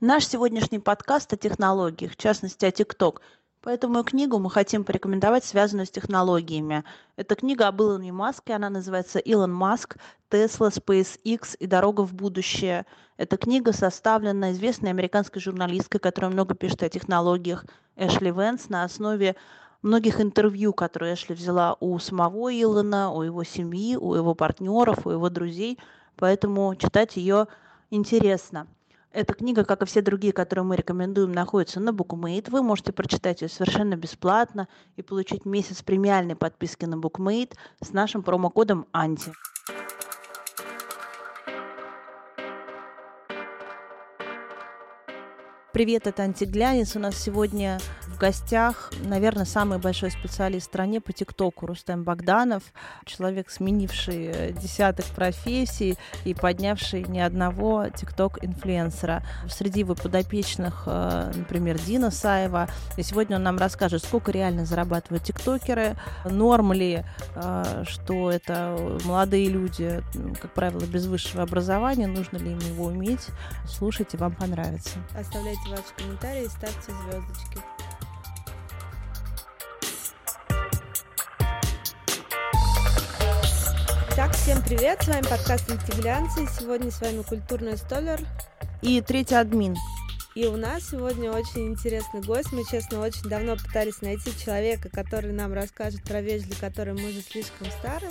Наш сегодняшний подкаст о технологиях, в частности о TikTok. Поэтому книгу мы хотим порекомендовать, связанную с технологиями. Эта книга об Илоне Маске, она называется «Илон Маск. Тесла, SpaceX и дорога в будущее». Эта книга составлена известной американской журналисткой, которая много пишет о технологиях, Эшли Венс, на основе многих интервью, которые Эшли взяла у самого Илона, у его семьи, у его партнеров, у его друзей. Поэтому читать ее интересно. Эта книга, как и все другие, которые мы рекомендуем, находится на BookMate. Вы можете прочитать ее совершенно бесплатно и получить месяц премиальной подписки на BookMate с нашим промокодом ANTI. Привет, это Антиглянец. У нас сегодня в гостях, наверное, самый большой специалист в стране по ТикТоку Рустем Богданов, человек, сменивший э, десяток профессий и поднявший не одного ТикТок-инфлюенсера. Среди его подопечных, э, например, Дина Саева. И сегодня он нам расскажет, сколько реально зарабатывают тиктокеры, норм ли, э, что это молодые люди, как правило, без высшего образования, нужно ли им его уметь. Слушайте, вам понравится. Оставляйте ваши комментарии и ставьте звездочки. Итак, всем привет, с вами подкаст «Интегрянцы», сегодня с вами культурный столер и третий админ. И у нас сегодня очень интересный гость. Мы, честно, очень давно пытались найти человека, который нам расскажет про вещь, для которой мы уже слишком стары.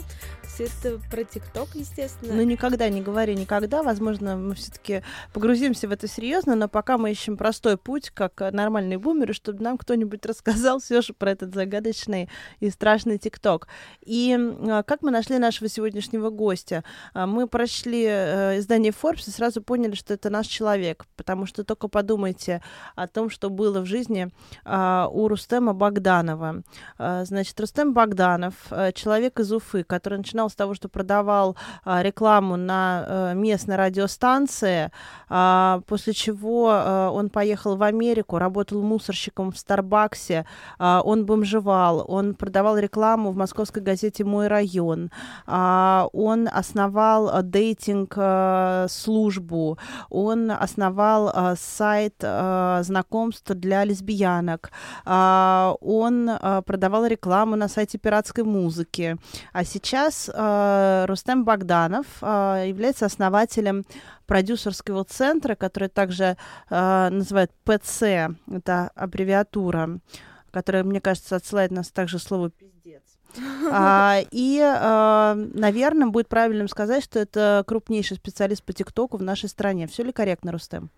Это про ТикТок, естественно. Ну, никогда не говори никогда. Возможно, мы все-таки погрузимся в это серьезно, но пока мы ищем простой путь, как нормальные бумеры, чтобы нам кто-нибудь рассказал все же про этот загадочный и страшный ТикТок. И а, как мы нашли нашего сегодняшнего гостя? А, мы прочли э, издание Forbes и сразу поняли, что это наш человек, потому что только подумайте о том, что было в жизни а, у Рустема Богданова. Значит, Рустем Богданов, а, человек из Уфы, который начинал с того, что продавал а, рекламу на а, местной радиостанции, а, после чего а, он поехал в Америку, работал мусорщиком в Старбаксе, а, он бомжевал, он продавал рекламу в московской газете «Мой район», а, он основал дейтинг-службу, он основал сайт э, знакомств для лесбиянок. Э, он э, продавал рекламу на сайте пиратской музыки. А сейчас э, Рустем Богданов э, является основателем продюсерского центра, который также э, называют ПЦ, это аббревиатура, которая, мне кажется, отсылает нас также слово пиздец. А, и, а, наверное, будет правильным сказать, что это крупнейший специалист по ТикТоку в нашей стране. Все ли корректно, Рустем?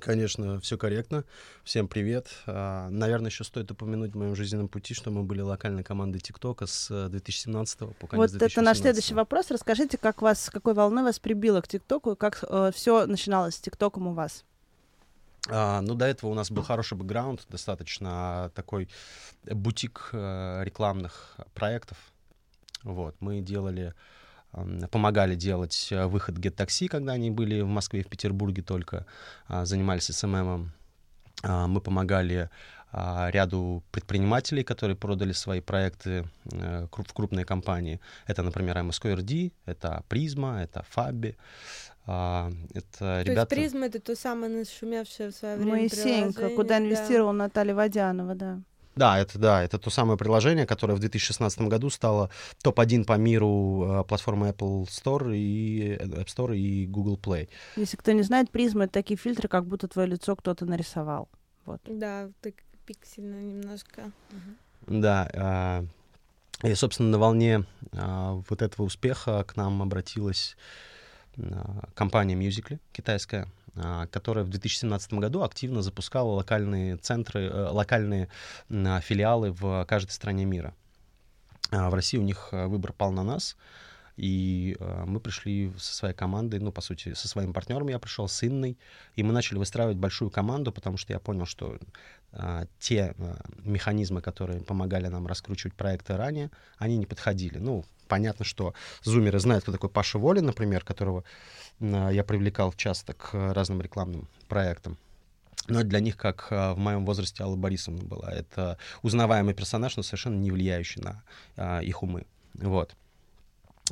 Конечно, все корректно. Всем привет. А, наверное, еще стоит упомянуть в моем жизненном пути, что мы были локальной командой ТикТока с 2017 по конец Вот это наш следующий вопрос. Расскажите, как вас, какой волной вас прибило к ТикТоку, как э, все начиналось с ТикТоком у вас? А, ну, до этого у нас был хороший бэкграунд, достаточно такой бутик э, рекламных проектов. Вот, мы делали помогали делать э, выход Get Taxi, когда они были в Москве и в Петербурге только, а, занимались СММом. А, мы помогали а, ряду предпринимателей, которые продали свои проекты э, в крупные компании. Это, например, MSQRD, это Призма, это Fabi. Это то ребята... есть Призма — это то самое нашумевшее в свое время Моисеенко, куда инвестировала да. Наталья Водянова, да. Да, это да, это то самое приложение, которое в 2016 году стало топ-1 по миру э, платформы Apple Store и э, App Store и Google Play. Если кто не знает, призмы это такие фильтры, как будто твое лицо кто-то нарисовал. Вот. Да, так пиксельно немножко. Да. Э, и, собственно, на волне э, вот этого успеха к нам обратилась компания Musical.ly китайская, а, которая в 2017 году активно запускала локальные центры, э, локальные филиалы в каждой стране мира. А, в России у них э, выбор пал на нас, и э, мы пришли со своей командой, ну, по сути, со своим партнером я пришел, с Инной, и мы начали выстраивать большую команду, потому что я понял, что те механизмы, которые помогали нам раскручивать проекты ранее, они не подходили. Ну, понятно, что зумеры знают, кто такой Паша Волин, например, которого э, я привлекал часто к разным рекламным проектам. Но для них, как э, в моем возрасте Алла Борисовна была, это узнаваемый персонаж, но совершенно не влияющий на э, их умы. Вот.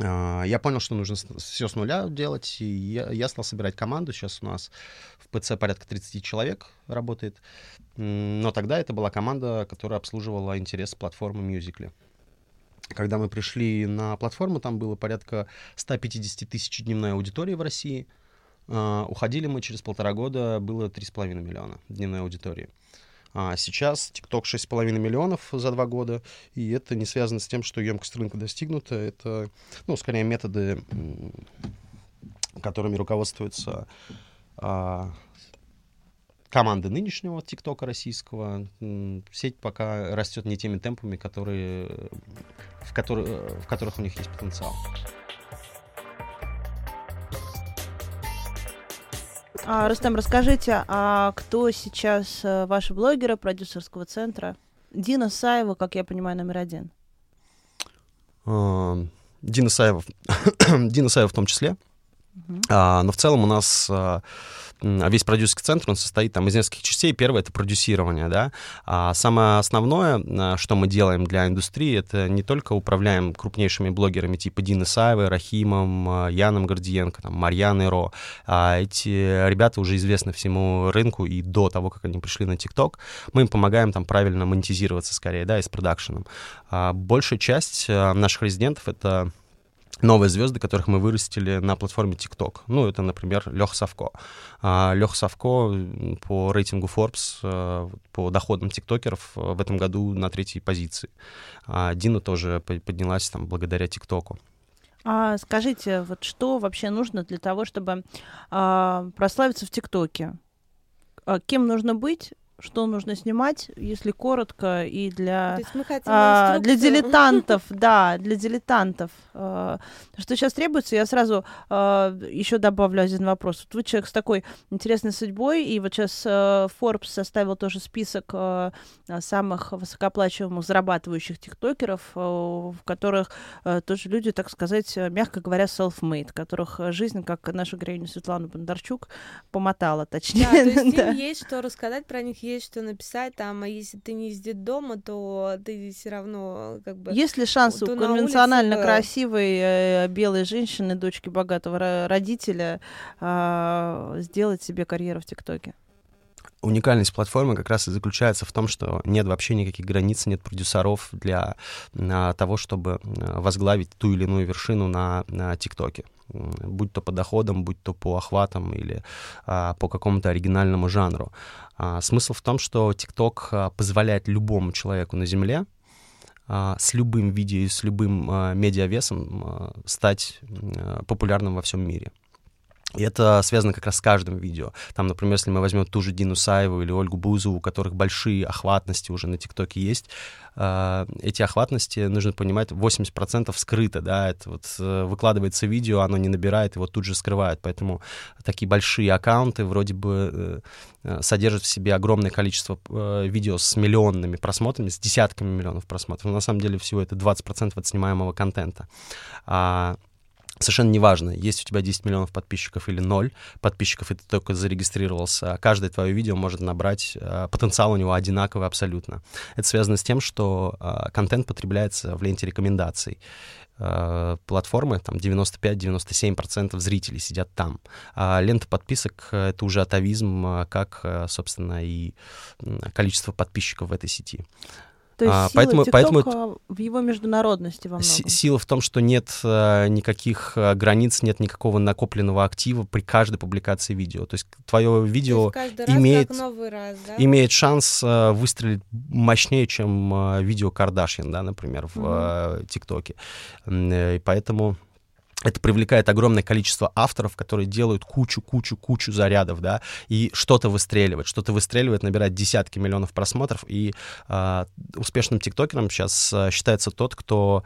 а, я понял, что нужно все с нуля делать, и я, я стал собирать команду. Сейчас у нас в ПЦ порядка 30 человек работает. Но тогда это была команда, которая обслуживала интересы платформы Musical.ly. Когда мы пришли на платформу, там было порядка 150 тысяч дневной аудитории в России. Uh, уходили мы через полтора года, было 3,5 миллиона дневной аудитории. А сейчас TikTok 6,5 миллионов за два года, и это не связано с тем, что емкость рынка достигнута. Это, ну, скорее, методы, которыми руководствуются а, команды нынешнего ТикТока российского. Сеть пока растет не теми темпами, которые, в, которые, в которых у них есть потенциал. А, Рустам, расскажите, а кто сейчас э, ваши блогеры продюсерского центра? Дина Саева, как я понимаю, номер один. А, Дина Саева, Дина Саева в том числе. Uh-huh. А, но в целом у нас а, весь продюсерский центр, он состоит там из нескольких частей. Первое — это продюсирование, да. А самое основное, а, что мы делаем для индустрии, это не только управляем крупнейшими блогерами типа Дины Саевой, Рахимом, а, Яном Гордиенко, там, Марьяной Ро. А эти ребята уже известны всему рынку и до того, как они пришли на ТикТок. Мы им помогаем там правильно монетизироваться скорее, да, и с продакшеном. А большая часть наших резидентов — это новые звезды, которых мы вырастили на платформе TikTok. Ну, это, например, Лех Савко. А Лех Савко по рейтингу Forbes, э, по доходам тиктокеров э, в этом году на третьей позиции. А Дина тоже поднялась там благодаря ТикТоку. А скажите, вот что вообще нужно для того, чтобы а, прославиться в ТикТоке? А кем нужно быть, что нужно снимать, если коротко, и для, а, для дилетантов, да, для дилетантов. А, что сейчас требуется, я сразу а, еще добавлю один вопрос. Вот вы человек с такой интересной судьбой, и вот сейчас а, Forbes составил тоже список а, самых высокоплачиваемых зарабатывающих тиктокеров, а, в которых а, тоже люди, так сказать, мягко говоря, self-made, которых жизнь, как наша героиня Светлана Бондарчук, помотала, точнее. Да, то есть им есть что рассказать про них, есть что написать, там, а если ты не из дома, то ты все равно как бы... Есть ли шанс у конвенционально улице... красивой э, белой женщины, дочки богатого родителя, э, сделать себе карьеру в ТикТоке? уникальность платформы как раз и заключается в том, что нет вообще никаких границ, нет продюсеров для а, того, чтобы возглавить ту или иную вершину на, на ТикТоке будь то по доходам, будь то по охватам или а, по какому-то оригинальному жанру. А, смысл в том, что TikTok а, позволяет любому человеку на Земле а, с любым видео и с любым а, медиавесом а, стать а, популярным во всем мире. И это связано как раз с каждым видео. Там, например, если мы возьмем ту же Дину Саеву или Ольгу Бузову, у которых большие охватности уже на ТикТоке есть, э, эти охватности, нужно понимать, 80% скрыто, да, это вот э, выкладывается видео, оно не набирает, его тут же скрывают, поэтому такие большие аккаунты вроде бы э, содержат в себе огромное количество видео с миллионными просмотрами, с десятками миллионов просмотров, но на самом деле всего это 20% от снимаемого контента. А Совершенно неважно, есть у тебя 10 миллионов подписчиков или 0 подписчиков, и ты только зарегистрировался. Каждое твое видео может набрать, э, потенциал у него одинаковый абсолютно. Это связано с тем, что э, контент потребляется в ленте рекомендаций. Э, платформы, там 95-97% зрителей сидят там. А лента подписок — это уже атовизм, как, собственно, и количество подписчиков в этой сети. То есть а, сила поэтому, поэтому в его международности во многом. Сила в том, что нет а, никаких а, границ, нет никакого накопленного актива при каждой публикации видео. То есть твое видео То имеет, раз, да? имеет шанс а, выстрелить мощнее, чем а, видео Кардашьян, да, например, в mm-hmm. ТикТоке. И поэтому это привлекает огромное количество авторов, которые делают кучу-кучу-кучу зарядов, да, и что-то выстреливает, что-то выстреливает, набирает десятки миллионов просмотров, и э, успешным тиктокером сейчас э, считается тот, кто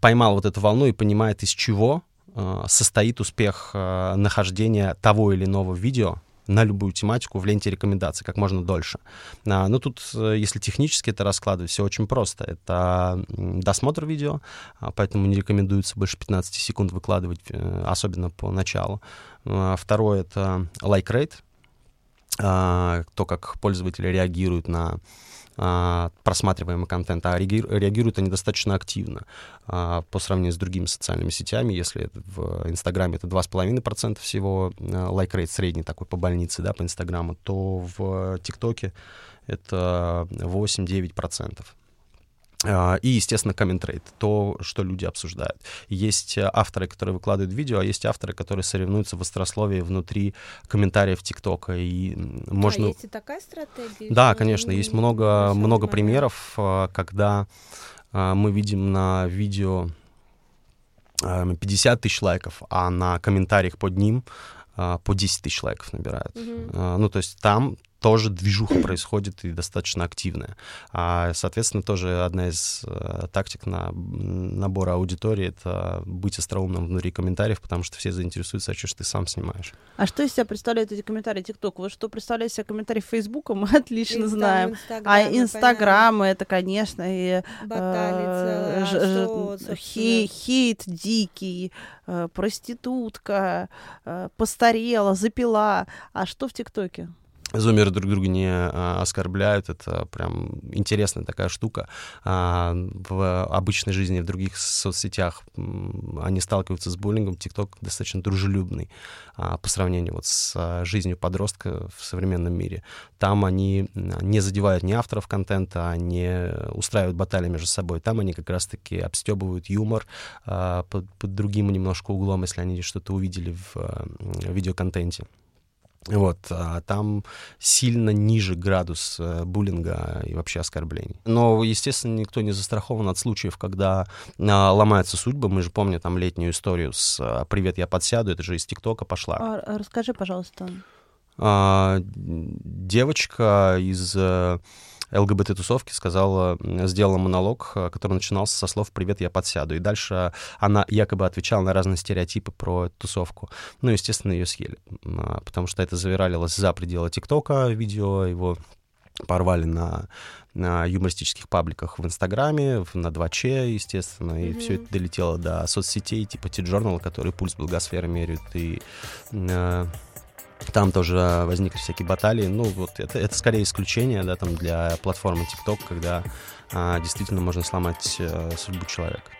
поймал вот эту волну и понимает, из чего э, состоит успех нахождения того или иного видео, на любую тематику в ленте рекомендаций как можно дольше. А, ну, тут, э, если технически это раскладывать, все очень просто. Это досмотр видео, а, поэтому не рекомендуется больше 15 секунд выкладывать, э, особенно по началу. А, второе — это like rate, то, как пользователи реагируют на а, просматриваемый контент, а реагируют они достаточно активно а, по сравнению с другими социальными сетями. Если в Инстаграме это 2,5% всего лайк-рейт средний такой по больнице, да, по Инстаграму, то в ТикТоке это 8-9%. А, и, естественно, коммент-рейт, то, что люди обсуждают. Есть э, авторы, которые выкладывают видео, а есть авторы, которые соревнуются в острословии внутри комментариев ТикТока. И можно... А есть и такая стратегия? Да, конечно, есть много, много примеров, а, когда а, мы видим на видео 50 тысяч лайков, а на комментариях под ним по 10 тысяч лайков набирают. Mm-hmm. Ну, то есть там тоже движуха происходит и достаточно активная. А, соответственно, тоже одна из э, тактик на набора аудитории — это быть остроумным внутри комментариев, потому что все заинтересуются, а что ж ты сам снимаешь. А что из себя представляют эти комментарии ТикТок? Вот что представляет себя комментарии Фейсбука, мы отлично Инстаграм, знаем. а Инстаграмы — это, конечно, и... Э, хейт дикий, э, проститутка, э, постарела, запила. А что в ТикТоке? Зумеры друг друга не а, оскорбляют, это прям интересная такая штука. А, в обычной жизни, в других соцсетях они сталкиваются с буллингом. ТикТок достаточно дружелюбный а, по сравнению вот с жизнью подростка в современном мире. Там они не задевают ни авторов контента, не устраивают баталии между собой. Там они как раз-таки обстебывают юмор под, под другим немножко углом, если они что-то увидели в, в видеоконтенте. Вот, а там сильно ниже градус э, буллинга и вообще оскорблений. Но, естественно, никто не застрахован от случаев, когда а, ломаются судьбы. Мы же помним там летнюю историю с а, «Привет, я подсяду», это же из ТикТока пошла. А, расскажи, пожалуйста. А, девочка из э, ЛГБТ-тусовки сказала, сделала монолог, э, который начинался со слов «Привет, я подсяду». И дальше она якобы отвечала на разные стереотипы про тусовку. Ну, естественно, ее съели, а, потому что это завиралилось за пределы ТикТока, видео его порвали на, на юмористических пабликах в Инстаграме, на 2Ч, естественно, mm-hmm. и все это долетело до соцсетей типа T-Journal, который пульс благосферы меряют, и э, там тоже возникли всякие баталии. Ну, вот это, это скорее исключение, да, там для платформы TikTok, когда а, действительно можно сломать а, судьбу человека.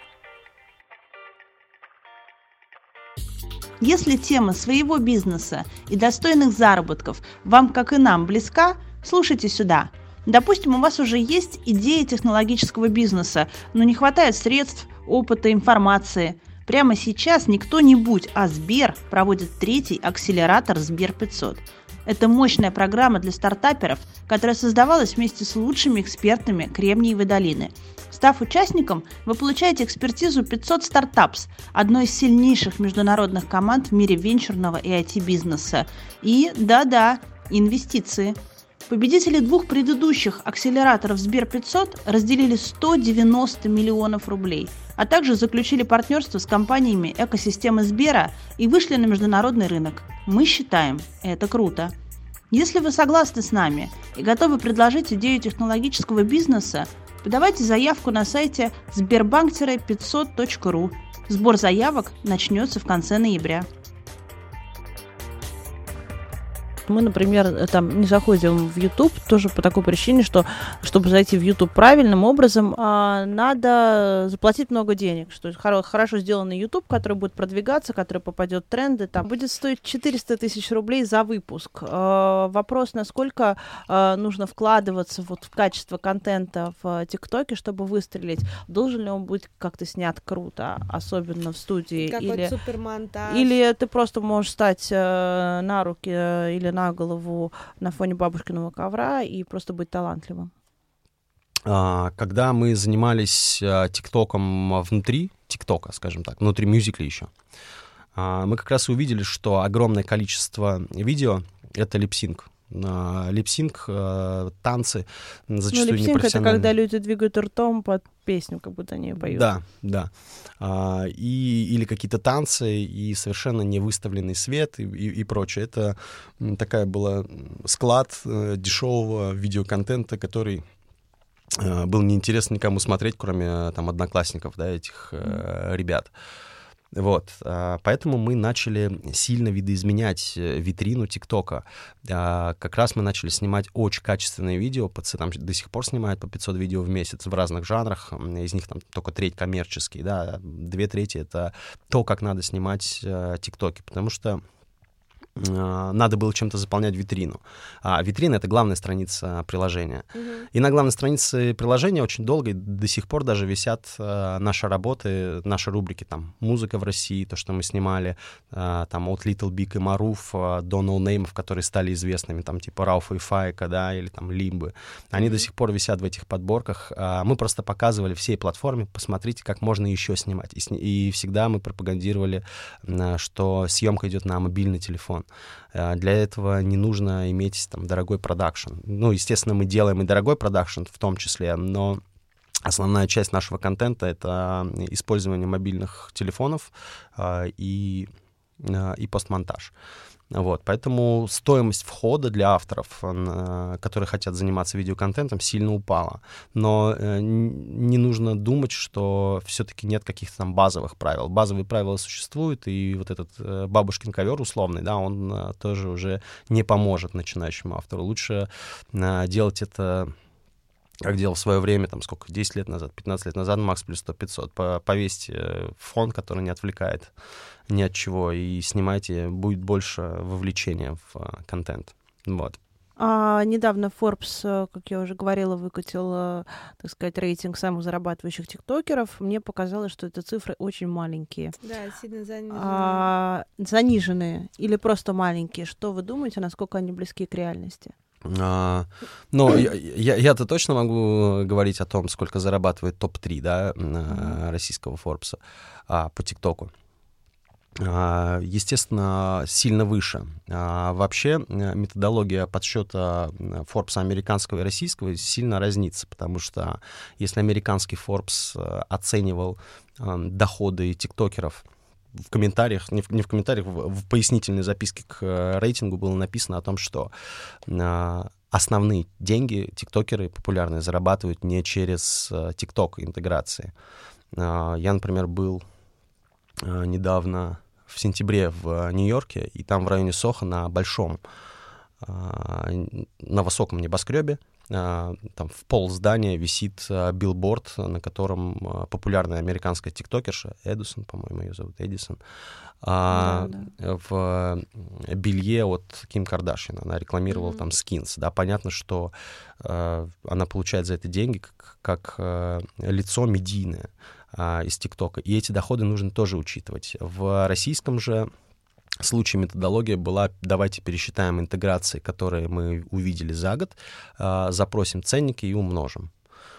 Если тема своего бизнеса и достойных заработков вам, как и нам, близка, слушайте сюда. Допустим, у вас уже есть идея технологического бизнеса, но не хватает средств, опыта, информации – Прямо сейчас не кто-нибудь, а Сбер проводит третий акселератор Сбер 500. Это мощная программа для стартаперов, которая создавалась вместе с лучшими экспертами Кремниевой долины. Став участником, вы получаете экспертизу 500 стартапс, одной из сильнейших международных команд в мире венчурного и IT-бизнеса. И, да-да, инвестиции. Победители двух предыдущих акселераторов Сбер 500 разделили 190 миллионов рублей – а также заключили партнерство с компаниями экосистемы Сбера и вышли на международный рынок. Мы считаем, это круто. Если вы согласны с нами и готовы предложить идею технологического бизнеса, подавайте заявку на сайте сбербанк-500.ру. Сбор заявок начнется в конце ноября. Мы, например, э, там не заходим в YouTube тоже по такой причине, что чтобы зайти в YouTube правильным образом, а, надо заплатить много денег. Что хорошо сделанный YouTube, который будет продвигаться, который попадет в тренды, там будет стоить 400 тысяч рублей за выпуск. А, вопрос, насколько а, нужно вкладываться вот в качество контента в ТикТоке, чтобы выстрелить. Должен ли он быть как-то снят круто, особенно в студии? Какой-то или, супермонтаж. или ты просто можешь стать э, на руки э, или на на голову на фоне бабушкиного ковра и просто быть талантливым? А, когда мы занимались а, ТикТоком внутри ТикТока, скажем так, внутри мюзикла еще, а, мы как раз увидели, что огромное количество видео — это липсинг липсинг, э, танцы, зачастую ну, липсинг — это когда люди двигают ртом под песню, как будто они поют. Да, да. А, и, или какие-то танцы, и совершенно не выставленный свет и, и, и прочее. Это такая была склад э, дешевого видеоконтента, который э, был неинтересно никому смотреть, кроме там одноклассников, да, этих э, ребят. Вот, а, поэтому мы начали сильно видоизменять э, витрину ТикТока. А, как раз мы начали снимать очень качественные видео, там до сих пор снимают по 500 видео в месяц в разных жанрах, из них там только треть коммерческие, да, две трети — это то, как надо снимать э, ТикТоки, потому что надо было чем-то заполнять витрину. А витрина — это главная страница приложения. Uh-huh. И на главной странице приложения очень долго и до сих пор даже висят э, наши работы, наши рубрики, там, музыка в России, то, что мы снимали, э, там, от Little Big и Маруф э, до ноунеймов, которые стали известными, там, типа Рауфа и Файка, да, или там Лимбы. Они uh-huh. до сих пор висят в этих подборках. Э, мы просто показывали всей платформе, посмотрите, как можно еще снимать. И, и всегда мы пропагандировали, э, что съемка идет на мобильный телефон. Э, для этого не нужно иметь там дорогой продакшн. Ну, естественно, мы делаем и дорогой продакшн в том числе, но основная часть нашего контента — это использование мобильных телефонов э, и, э, и постмонтаж. Вот, поэтому стоимость входа для авторов, э, которые хотят заниматься видеоконтентом, сильно упала. Но э, не нужно думать, что все-таки нет каких-то там базовых правил. Базовые правила существуют, и вот этот э, бабушкин ковер условный, да, он тоже уже не поможет начинающему автору. Лучше делать это как делал в свое время, там сколько, 10 лет назад, 15 лет назад, Макс плюс 100 500. Повесьте фон, который не отвлекает ни от чего, и снимайте, будет больше вовлечения в а, контент. Вот. А, недавно Forbes, э, как я уже говорила, выкатил, э, так сказать, рейтинг самых зарабатывающих тиктокеров. Мне показалось, что это цифры очень маленькие. Да, сильно заниженные. А, заниженные или просто маленькие. Что вы думаете, насколько они близки к реальности? А, но я, я, я-то точно могу говорить о том, сколько зарабатывает топ-3 да, российского Форбса а, по ТикТоку. А, естественно, сильно выше. А, вообще э, методология подсчета Forbes американского и российского сильно разнится, потому что если американский Forbes э, оценивал доходы тиктокеров, в комментариях, не в, не в комментариях, в, в пояснительной записке к э, рейтингу было написано о том, что основные деньги тиктокеры популярные зарабатывают не через тикток интеграции. Я, например, был Э, недавно в сентябре в Нью-Йорке, и там в районе Соха на большом, э, на высоком небоскребе, э, там в пол здания висит билборд, на котором популярная американская тиктокерша Эдисон, по-моему, ее зовут Эдисон, да, да. в белье от Ким Кардашьян. Она рекламировала mm-hmm. там скинс. Да, понятно, что э, она получает за это деньги как, как э, лицо медийное а, из ТикТока. И эти доходы нужно тоже учитывать. В российском же случае методология была, давайте пересчитаем интеграции, которые мы увидели за год, а, запросим ценники и умножим.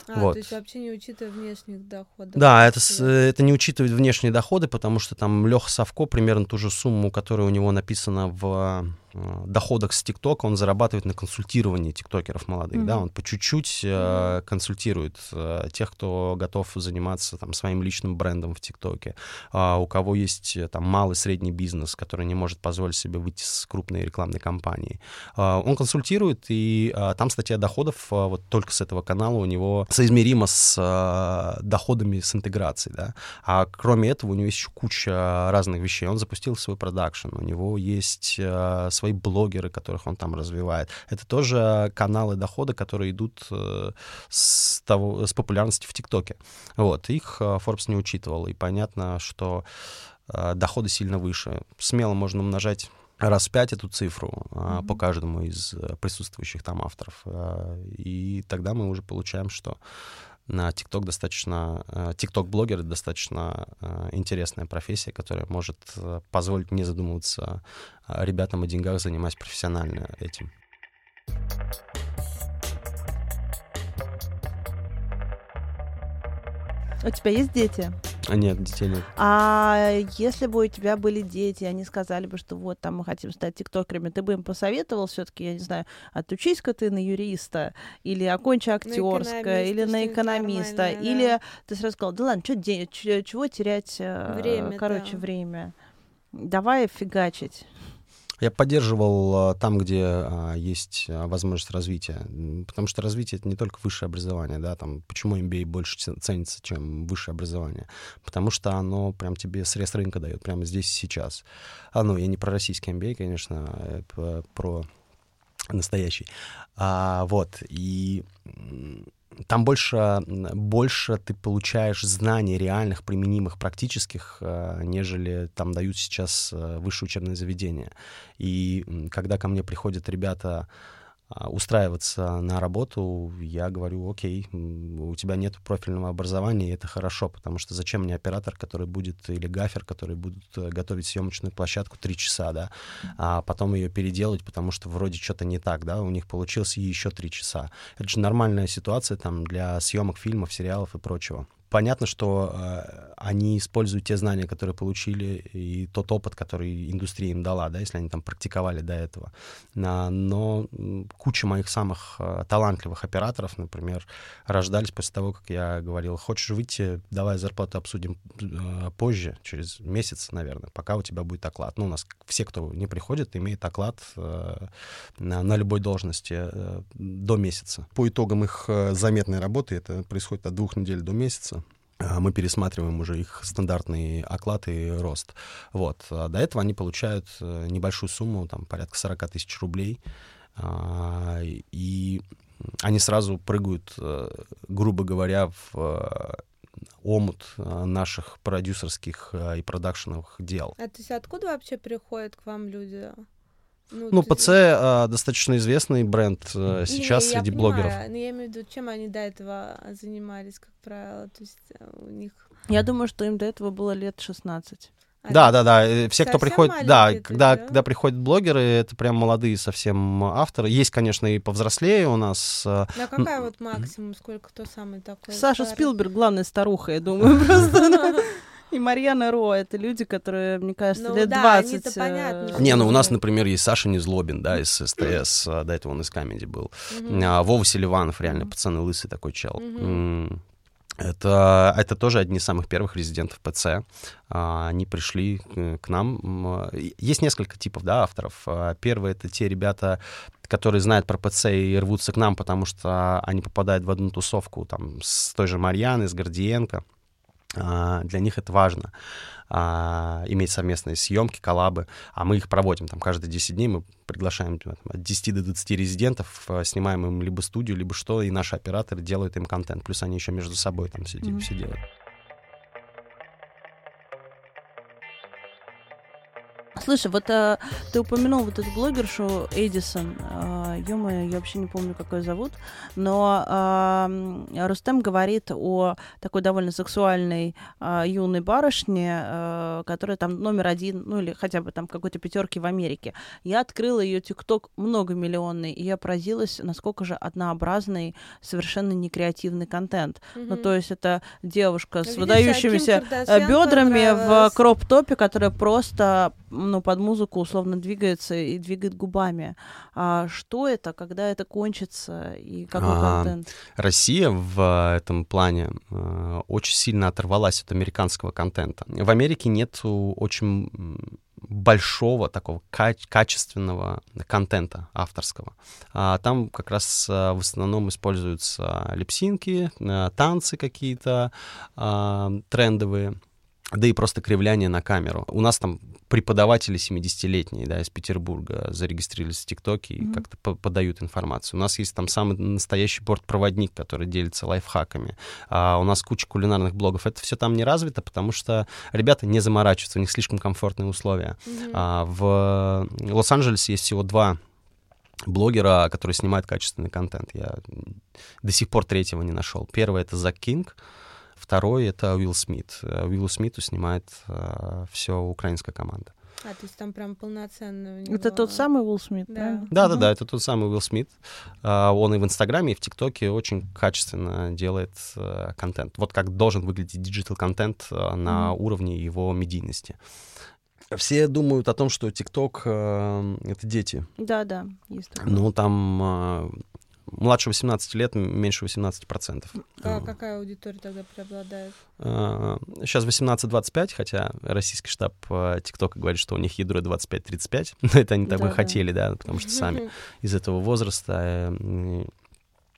А, вот. то есть вообще не учитывая внешних доходов. Да, это, это не учитывает внешние доходы, потому что там Леха Савко примерно ту же сумму, которая у него написана в Э, доходах с ТикТока он зарабатывает на консультировании тиктокеров молодых, mm-hmm. да, он по чуть-чуть э, консультирует э, тех, кто готов заниматься там своим личным брендом в ТикТоке, э, у кого есть э, там малый средний бизнес, который не может позволить себе выйти с крупной рекламной кампании. Э, он консультирует, и э, там статья доходов э, вот только с этого канала у него соизмерима с э, доходами с интеграцией, да, а кроме этого у него есть еще куча разных вещей. Он запустил свой продакшн, у него есть э, свои блогеры, которых он там развивает. Это тоже каналы дохода, которые идут э, с, того, с популярности в ТикТоке. Вот, их э, Forbes не учитывал, и понятно, что э, доходы сильно выше. Смело можно умножать раз в пять эту цифру mm-hmm. по каждому из присутствующих там авторов. И тогда мы уже получаем, что на TikTok достаточно, TikTok-блогер — достаточно интересная профессия, которая может позволить мне задумываться ребятам о деньгах, занимаясь профессионально этим. У тебя есть дети? А нет, детей нет. А если бы у тебя были дети, они сказали бы, что вот там мы хотим стать тиктокерами, ты бы им посоветовал все-таки, я не знаю, отучись-ка ты на юриста, или окончи актерское, или на экономиста, или да. ты сразу сказал, да ладно, что чего терять, э, время, короче, да. время. Давай фигачить. Я поддерживал там, где есть возможность развития, потому что развитие это не только высшее образование, да, там почему MBA больше ценится, чем высшее образование, потому что оно прям тебе срез рынка дает прямо здесь и сейчас. А ну я не про российский MBA, конечно, про настоящий. А, вот и там больше, больше ты получаешь знаний реальных, применимых, практических, э, нежели там дают сейчас э, высшие учебные заведения. И когда ко мне приходят ребята, устраиваться на работу, я говорю, окей, у тебя нет профильного образования, и это хорошо, потому что зачем мне оператор, который будет, или гафер, который будет э, готовить съемочную площадку три часа, да, а потом ее переделать, потому что вроде что-то не так, да, у них получилось еще три часа. Это же нормальная ситуация там для съемок фильмов, сериалов и прочего понятно, что э, они используют те знания, которые получили, и тот опыт, который индустрия им дала, да, если они там практиковали до этого. А, но куча моих самых э, талантливых операторов, например, рождались после того, как я говорил, хочешь выйти, давай зарплату обсудим э, позже, через месяц, наверное, пока у тебя будет оклад. Ну, у нас все, кто не приходит, имеет оклад э, на, на любой должности э, до месяца. По итогам их э, заметной работы, это происходит от двух недель до месяца, мы пересматриваем уже их стандартный оклад и рост. Вот. А до этого они получают э, небольшую сумму, там, порядка 40 тысяч рублей, а, и они сразу прыгают, э, грубо говоря, в э, омут наших продюсерских и продакшеновых дел. А то есть откуда вообще приходят к вам люди? Ну, ну ПЦ э, достаточно известный бренд э, сейчас не, среди я блогеров. Понимаю, но я имею в виду, чем они до этого занимались, как правило. То есть э, у них... Я думаю, что им до этого было лет 16. А да, да, да. Э, все, кто приходит, да, когда, да? когда приходят блогеры, это прям молодые совсем авторы. Есть, конечно, и повзрослее у нас. Э, ну, а какая вот максимум, сколько кто самый такой? Саша старый? Спилберг, главная старуха, я думаю, просто. И Марьяна Ро — это люди, которые, мне кажется, ну, лет да, 20... понятно. Не, ну у нас, например, есть Саша Незлобин, да, из СТС, а, до этого он из Камеди был. А, Вова Селиванов, реально, пацаны, лысый такой чел. Это, это тоже одни из самых первых резидентов ПЦ. А, они пришли к нам. Есть несколько типов да, авторов. Первый — это те ребята, которые знают про ПЦ и рвутся к нам, потому что они попадают в одну тусовку там, с той же Марьяной, с Гордиенко. А, для них это важно а, иметь совместные съемки, коллабы, а мы их проводим там каждые 10 дней, мы приглашаем там, от 10 до 20 резидентов, а, снимаем им либо студию, либо что, и наши операторы делают им контент, плюс они еще между собой там все, mm-hmm. все делают. Слушай, вот а, ты упомянул вот эту блогершу Эдисон. А, ё я вообще не помню, как ее зовут. Но а, Рустем говорит о такой довольно сексуальной а, юной барышне, а, которая там номер один, ну или хотя бы там какой-то пятерки в Америке. Я открыла ее ТикТок многомиллионный, и я поразилась, насколько же однообразный, совершенно некреативный контент. Mm-hmm. Ну, то есть это девушка с Видишь, выдающимися э, бедрами в кроп-топе, которая просто ну, под музыку условно двигается и двигает губами. А что это, когда это кончится и какой а, контент? Россия в этом плане э, очень сильно оторвалась от американского контента. В Америке нет очень большого такого качественного контента авторского. А там как раз э, в основном используются липсинки, э, танцы какие-то а, трендовые да и просто кривляние на камеру. У нас там преподаватели 70-летние, да, из Петербурга зарегистрировались в ТикТоке и mm-hmm. как-то по подают информацию. У нас есть там самый настоящий бортпроводник, который делится лайфхаками. А у нас куча кулинарных блогов. Это все там не развито, потому что ребята не заморачиваются, у них слишком комфортные условия. Mm-hmm. А, в Лос-Анджелесе есть всего два блогера, которые снимают качественный контент. Я до сих пор третьего не нашел. Первый — это Зак Кинг, Второй — это Уилл Смит. Э, Уиллу Смиту снимает э, все украинская команда. А, то есть там прям полноценный него... Это тот самый Уилл Смит, да? Да, да, да, это тот самый Уилл Смит. Э, он и в Инстаграме, и в ТикТоке очень качественно делает uh, контент. Вот как должен выглядеть digital-контент на уровне его медийности. Все думают о том, что ТикТок — это дети. Да, да, есть такое. Ну, там младше 18 лет меньше 18%. А какая аудитория тогда преобладает? Сейчас 18-25, хотя российский штаб ТикТока говорит, что у них ядро 25-35. Но это они так бы хотели, да, потому что сами из этого возраста э,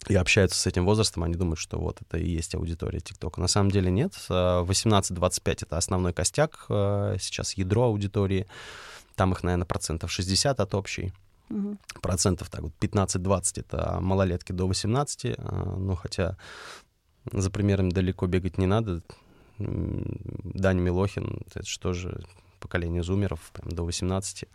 и общаются с этим возрастом, они думают, что вот это и есть аудитория ТикТока. На самом деле нет. 18-25 — это основной костяк, э, сейчас ядро аудитории. Там их, наверное, процентов 60 от общей. Угу. Процентов так вот 15-20 — это малолетки до 18. Э, ну, хотя за примерами далеко бегать не надо. Даня Милохин — это же поколение зумеров, прям до 18.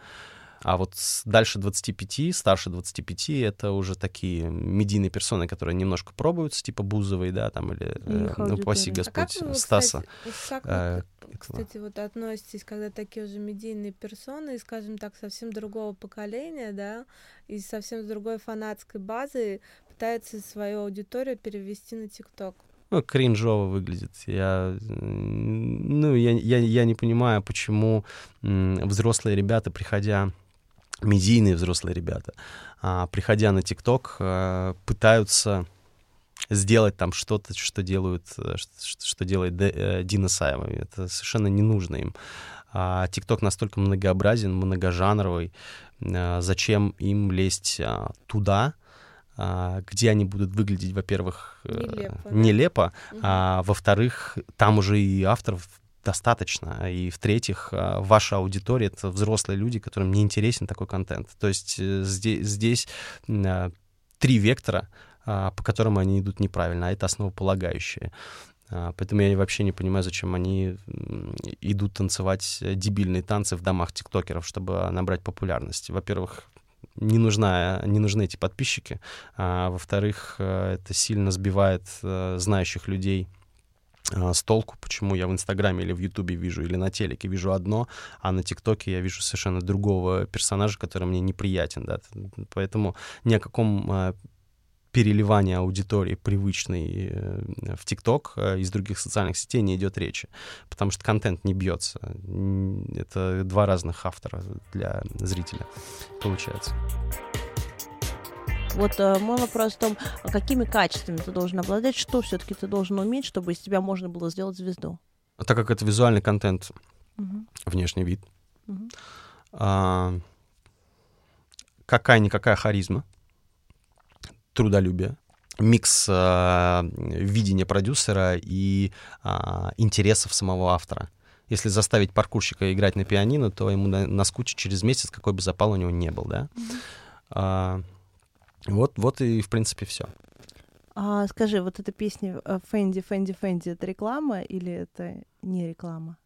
А вот дальше 25, старше 25, это уже такие медийные персоны, которые немножко пробуются, типа Бузовой, да, там, или, э, ну, упаси Господь, а как вы, Стаса. Кстати, как э, кстати, вот относитесь, когда такие уже медийные персоны, скажем так, совсем другого поколения, да, и совсем с другой фанатской базы пытаются свою аудиторию перевести на ТикТок? ну, кринжово выглядит. Я, ну, я, я, я не понимаю, почему взрослые ребята, приходя медийные взрослые ребята, а, приходя на ТикТок, а, пытаются сделать там что-то, что делают, э, что, делает э, Дина Саева. Это совершенно не нужно им. А ТикТок настолько многообразен, многожанровый. А, зачем им лезть туда, где они будут выглядеть, во-первых, э, нелепо, нелепо да? а во-вторых, там уже и авторов достаточно. И в-третьих, а, ваша аудитория — это взрослые люди, которым не интересен такой контент. То есть э, здесь, здесь а, три вектора, а, по которым они идут неправильно, а это основополагающие. Поэтому я вообще не понимаю, зачем они идут танцевать дебильные танцы в домах тиктокеров, чтобы набрать популярность. Во-первых, не, нужна, не нужны эти подписчики. А, во-вторых, э, это сильно сбивает э, знающих людей а, с толку, почему я в Инстаграме или в Ютубе вижу, или на телеке вижу одно, а на ТикТоке я вижу совершенно другого персонажа, который мне неприятен, да, поэтому ни о каком а, переливании аудитории привычной э, в ТикТок э, из других социальных сетей не идет речи, потому что контент не бьется. Это два разных автора для зрителя получается. Вот э, мой вопрос в том, а какими качествами ты должен обладать, что все-таки ты должен уметь, чтобы из тебя можно было сделать звезду? А так как это визуальный контент, угу. внешний вид, угу. а, какая-никакая харизма, трудолюбие, микс а, видения продюсера и а, интересов самого автора. Если заставить паркурщика играть на пианино, то ему наскучит через месяц, какой бы запал у него не был, да? Mm-hmm. А, вот, вот и, в принципе, все. А, скажи, вот эта песня Фэнди, Фэнди, Фэнди, это реклама или это не реклама?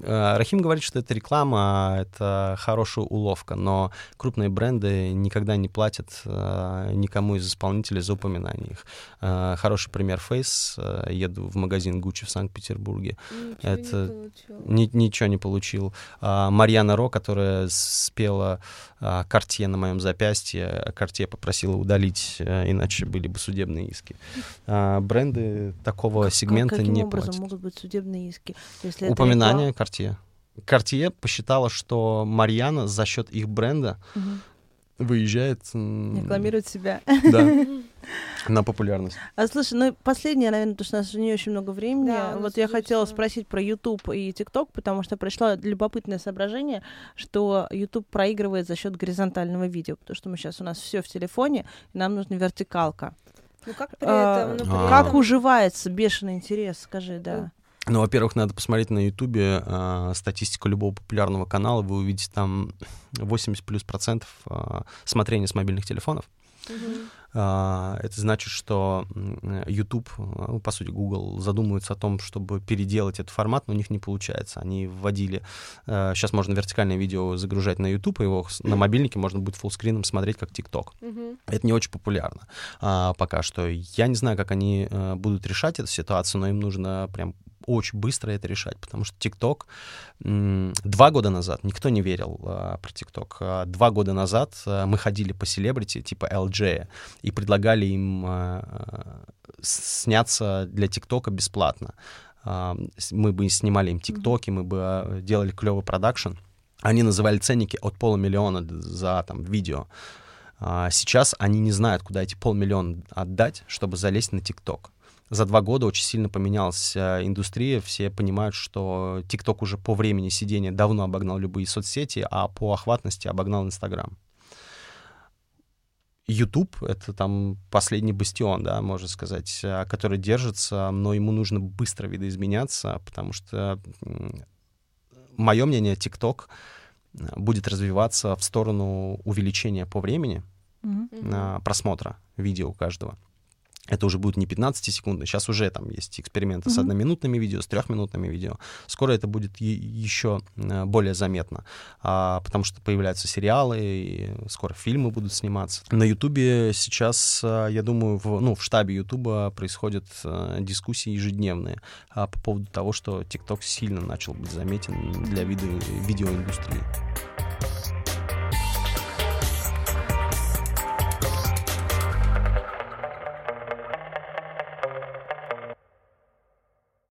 Э, Рахим говорит, что это реклама, это хорошая уловка, но крупные бренды никогда не платят э, никому из исполнителей за упоминание их. Э, хороший пример Face. Еду в магазин Gucci в Санкт-Петербурге. Ничего это не получил. Ни, ничего не получил. Марьяна Ро, которая спела Картье на моем запястье, Картье попросила удалить, иначе были бы судебные иски. Бренды такого как, сегмента каким не образом платят. могут быть судебные иски? Если Упоминание Cartier. Cartier посчитала, что Марьяна за счет их бренда угу. выезжает... Рекламирует себя. Да. На популярность. А слушай, ну последнее, наверное, потому что у нас уже не очень много времени. Да, вот я хотела спросить про YouTube и TikTok, потому что пришло любопытное соображение, что YouTube проигрывает за счет горизонтального видео, потому что мы сейчас у нас все в телефоне, и нам нужна вертикалка. Ну как при этом? Ну, при как этом... уживается бешеный интерес, скажи, да. Ну, во-первых, надо посмотреть на Ютубе э, статистику любого популярного канала. Вы увидите там 80 плюс процентов э, смотрения с мобильных телефонов. Uh, это значит, что YouTube, ну, по сути, Google задумывается о том, чтобы переделать этот формат, но у них не получается. Они вводили... Uh, сейчас можно вертикальное видео загружать на YouTube, и его на мобильнике можно будет фуллскрином смотреть, как TikTok. Uh-huh. Это не очень популярно uh, пока что. Я не знаю, как они э, будут решать эту ситуацию, но им нужно прям очень быстро это решать, потому что ТикТок два года назад никто не верил а, про ТикТок. А, два года назад а, мы ходили по селебрити типа LJ и предлагали им а, а, сняться для ТикТока бесплатно. А, мы бы снимали им ТикТоки, мы бы а, делали клевый продакшн. Они называли ценники от полумиллиона за там видео. А, сейчас они не знают, куда эти полмиллиона отдать, чтобы залезть на ТикТок. За два года очень сильно поменялась индустрия. Все понимают, что ТикТок уже по времени сидения давно обогнал любые соцсети, а по охватности обогнал Инстаграм. YouTube — это там последний бастион, да, можно сказать, а, который держится, но ему нужно быстро видоизменяться, потому что, мое мнение, TikTok будет развиваться в сторону увеличения по времени mm-hmm. просмотра видео у каждого это уже будет не 15 секунд, сейчас уже там есть эксперименты mm-hmm. с одноминутными видео, с трехминутными видео. Скоро это будет еще э, более заметно, а, потому что появляются сериалы, и скоро фильмы будут сниматься. На Ютубе сейчас, э, я думаю, в, ну, в штабе Ютуба происходят а, дискуссии ежедневные а, по поводу того, что ТикТок сильно начал быть заметен для видео, видеоиндустрии.